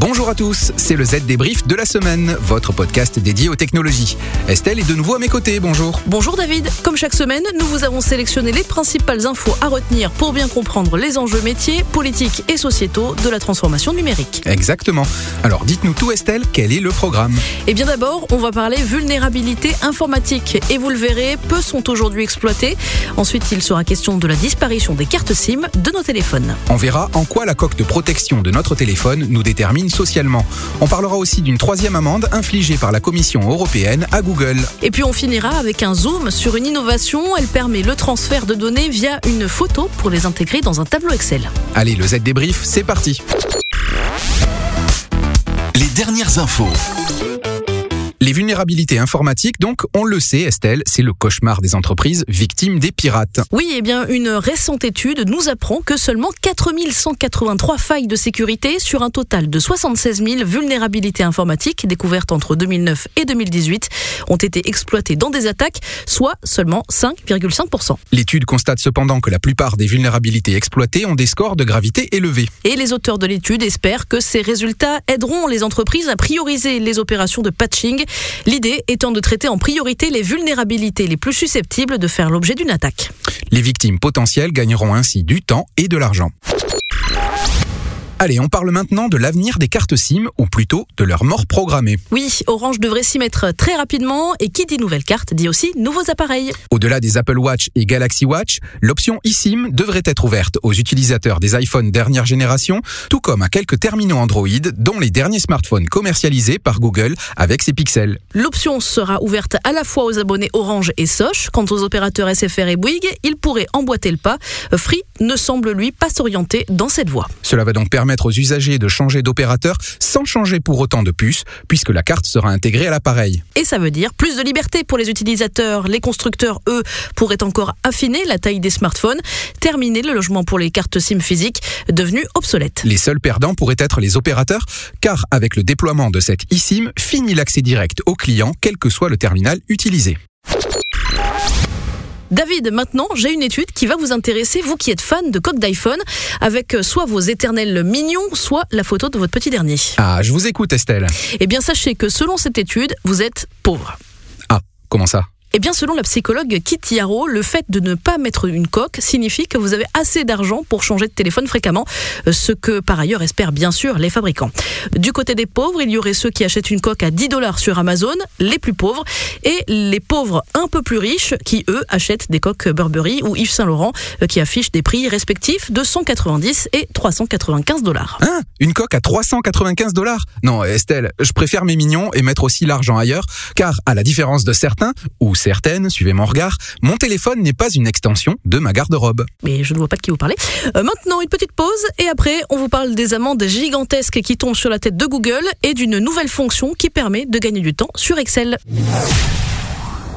Bonjour à tous, c'est le Z débrief de la semaine, votre podcast dédié aux technologies. Estelle est de nouveau à mes côtés, bonjour. Bonjour David, comme chaque semaine, nous vous avons sélectionné les principales infos à retenir pour bien comprendre les enjeux métiers, politiques et sociétaux de la transformation numérique. Exactement. Alors dites-nous tout Estelle, quel est le programme? Eh bien d'abord, on va parler vulnérabilité informatique et vous le verrez, peu sont aujourd'hui exploités. Ensuite, il sera question de la disparition des cartes SIM de nos téléphones. On verra en quoi la coque de protection de notre téléphone nous détermine socialement. On parlera aussi d'une troisième amende infligée par la Commission européenne à Google. Et puis on finira avec un zoom sur une innovation. Elle permet le transfert de données via une photo pour les intégrer dans un tableau Excel. Allez, le Z débrief, c'est parti. Les dernières infos. Les vulnérabilités informatiques, donc, on le sait, Estelle, c'est le cauchemar des entreprises victimes des pirates. Oui, eh bien, une récente étude nous apprend que seulement 4183 failles de sécurité sur un total de 76 000 vulnérabilités informatiques découvertes entre 2009 et 2018 ont été exploitées dans des attaques, soit seulement 5,5%. L'étude constate cependant que la plupart des vulnérabilités exploitées ont des scores de gravité élevés. Et les auteurs de l'étude espèrent que ces résultats aideront les entreprises à prioriser les opérations de patching L'idée étant de traiter en priorité les vulnérabilités les plus susceptibles de faire l'objet d'une attaque. Les victimes potentielles gagneront ainsi du temps et de l'argent. Allez, on parle maintenant de l'avenir des cartes SIM, ou plutôt de leur mort programmée. Oui, Orange devrait s'y mettre très rapidement, et qui dit nouvelle carte dit aussi nouveaux appareils. Au-delà des Apple Watch et Galaxy Watch, l'option eSIM devrait être ouverte aux utilisateurs des iPhones dernière génération, tout comme à quelques terminaux Android, dont les derniers smartphones commercialisés par Google avec ses pixels. L'option sera ouverte à la fois aux abonnés Orange et Soch. Quant aux opérateurs SFR et Bouygues, ils pourraient emboîter le pas. Free ne semble lui pas s'orienter dans cette voie. Cela va donc permettre aux usagers de changer d'opérateur sans changer pour autant de puces, puisque la carte sera intégrée à l'appareil. Et ça veut dire plus de liberté pour les utilisateurs. Les constructeurs, eux, pourraient encore affiner la taille des smartphones, terminer le logement pour les cartes SIM physiques, devenues obsolètes. Les seuls perdants pourraient être les opérateurs, car avec le déploiement de cette eSIM, finit l'accès direct au client, quel que soit le terminal utilisé. David, maintenant, j'ai une étude qui va vous intéresser, vous qui êtes fan de coques d'iPhone, avec euh, soit vos éternels mignons, soit la photo de votre petit dernier. Ah, je vous écoute, Estelle. Eh bien, sachez que selon cette étude, vous êtes pauvre. Ah, comment ça? Eh bien, selon la psychologue Kitty Yarrow, le fait de ne pas mettre une coque signifie que vous avez assez d'argent pour changer de téléphone fréquemment, euh, ce que par ailleurs espèrent bien sûr les fabricants. Du côté des pauvres, il y aurait ceux qui achètent une coque à 10 dollars sur Amazon, les plus pauvres, et les pauvres un peu plus riches qui, eux, achètent des coques Burberry ou Yves Saint Laurent, euh, qui affichent des prix respectifs de 190 et 395 dollars. Hein? Une coque à 395 dollars? Non, Estelle, je préfère mes mignons et mettre aussi l'argent ailleurs, car à la différence de certains, ou certaines, suivez mon regard, mon téléphone n'est pas une extension de ma garde-robe. Mais je ne vois pas de qui vous parlez. Euh, maintenant, une petite pause et après, on vous parle des amendes gigantesques qui tombent sur la tête de Google et d'une nouvelle fonction qui permet de gagner du temps sur Excel.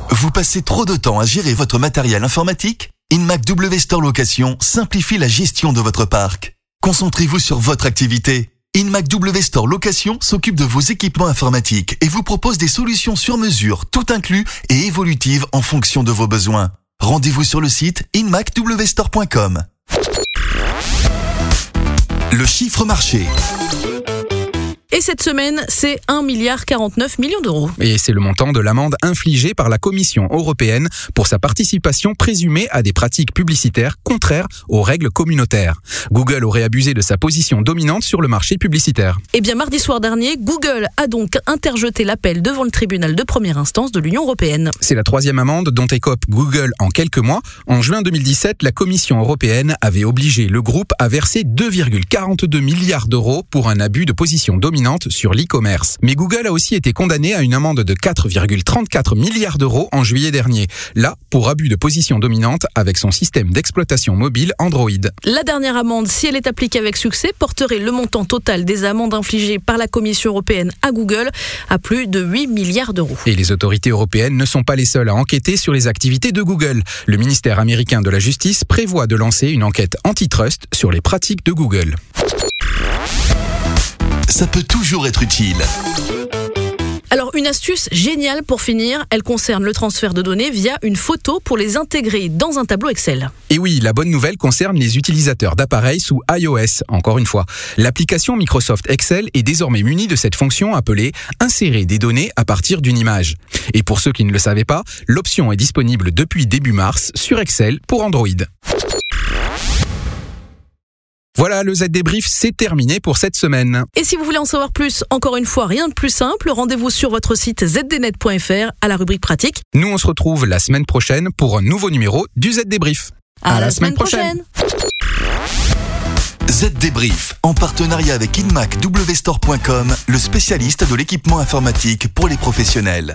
Vous passez trop de temps à gérer votre matériel informatique? InMac W Store Location simplifie la gestion de votre parc. Concentrez-vous sur votre activité InMac W Store Location s'occupe de vos équipements informatiques et vous propose des solutions sur mesure, tout inclus et évolutives en fonction de vos besoins. Rendez-vous sur le site inmacwstore.com. Le chiffre marché. Et cette semaine, c'est 1 milliard 49 millions d'euros. Et c'est le montant de l'amende infligée par la Commission européenne pour sa participation présumée à des pratiques publicitaires contraires aux règles communautaires. Google aurait abusé de sa position dominante sur le marché publicitaire. Eh bien, mardi soir dernier, Google a donc interjeté l'appel devant le tribunal de première instance de l'Union européenne. C'est la troisième amende dont écope Google en quelques mois. En juin 2017, la Commission européenne avait obligé le groupe à verser 2,42 milliards d'euros pour un abus de position dominante sur l'e-commerce. Mais Google a aussi été condamné à une amende de 4,34 milliards d'euros en juillet dernier. Là, pour abus de position dominante avec son système d'exploitation mobile Android. La dernière amende, si elle est appliquée avec succès, porterait le montant total des amendes infligées par la Commission européenne à Google à plus de 8 milliards d'euros. Et les autorités européennes ne sont pas les seules à enquêter sur les activités de Google. Le ministère américain de la Justice prévoit de lancer une enquête antitrust sur les pratiques de Google ça peut toujours être utile. Alors une astuce géniale pour finir, elle concerne le transfert de données via une photo pour les intégrer dans un tableau Excel. Et oui, la bonne nouvelle concerne les utilisateurs d'appareils sous iOS, encore une fois. L'application Microsoft Excel est désormais munie de cette fonction appelée Insérer des données à partir d'une image. Et pour ceux qui ne le savaient pas, l'option est disponible depuis début mars sur Excel pour Android. Voilà, le Z débrief, c'est terminé pour cette semaine. Et si vous voulez en savoir plus, encore une fois, rien de plus simple, rendez-vous sur votre site zdnet.fr à la rubrique pratique. Nous, on se retrouve la semaine prochaine pour un nouveau numéro du Z débrief. À, la, semaine, prochaine. Z Débrief, en partenariat avec InMacWstore.com, le spécialiste de l'équipement informatique pour les professionnels.